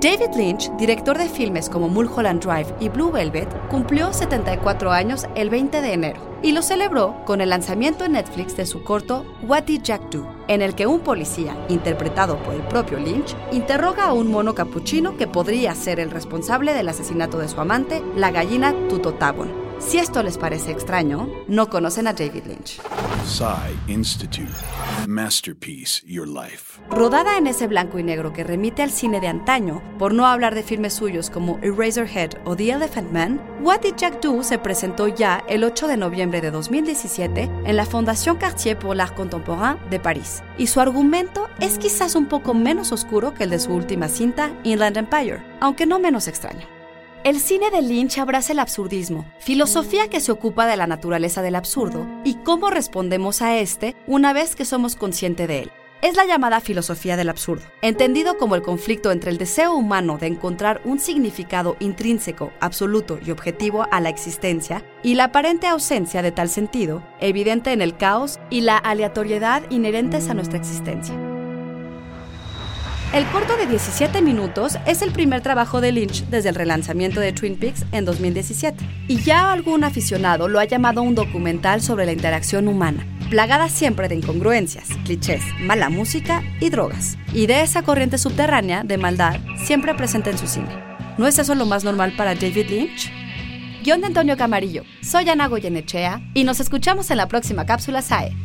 David Lynch, director de filmes como Mulholland Drive y Blue Velvet, cumplió 74 años el 20 de enero y lo celebró con el lanzamiento en Netflix de su corto What Did Jack Do, en el que un policía, interpretado por el propio Lynch, interroga a un mono capuchino que podría ser el responsable del asesinato de su amante, la gallina Tutotabon. Si esto les parece extraño, no conocen a David Lynch. Institute. Masterpiece Your Life. Rodada en ese blanco y negro que remite al cine de antaño, por no hablar de filmes suyos como Eraserhead o The Elephant Man, What Did Jack Do se presentó ya el 8 de noviembre de 2017 en la Fondation Cartier pour l'Art Contemporain de París. Y su argumento es quizás un poco menos oscuro que el de su última cinta, Inland Empire, aunque no menos extraño. El cine de Lynch abraza el absurdismo, filosofía que se ocupa de la naturaleza del absurdo y cómo respondemos a este una vez que somos conscientes de él. Es la llamada filosofía del absurdo, entendido como el conflicto entre el deseo humano de encontrar un significado intrínseco, absoluto y objetivo a la existencia y la aparente ausencia de tal sentido, evidente en el caos y la aleatoriedad inherentes a nuestra existencia. El corto de 17 minutos es el primer trabajo de Lynch desde el relanzamiento de Twin Peaks en 2017, y ya algún aficionado lo ha llamado un documental sobre la interacción humana, plagada siempre de incongruencias, clichés, mala música y drogas, y de esa corriente subterránea de maldad siempre presente en su cine. ¿No es eso lo más normal para David Lynch? Guión de Antonio Camarillo, soy Ana Goyenechea y nos escuchamos en la próxima cápsula SAE.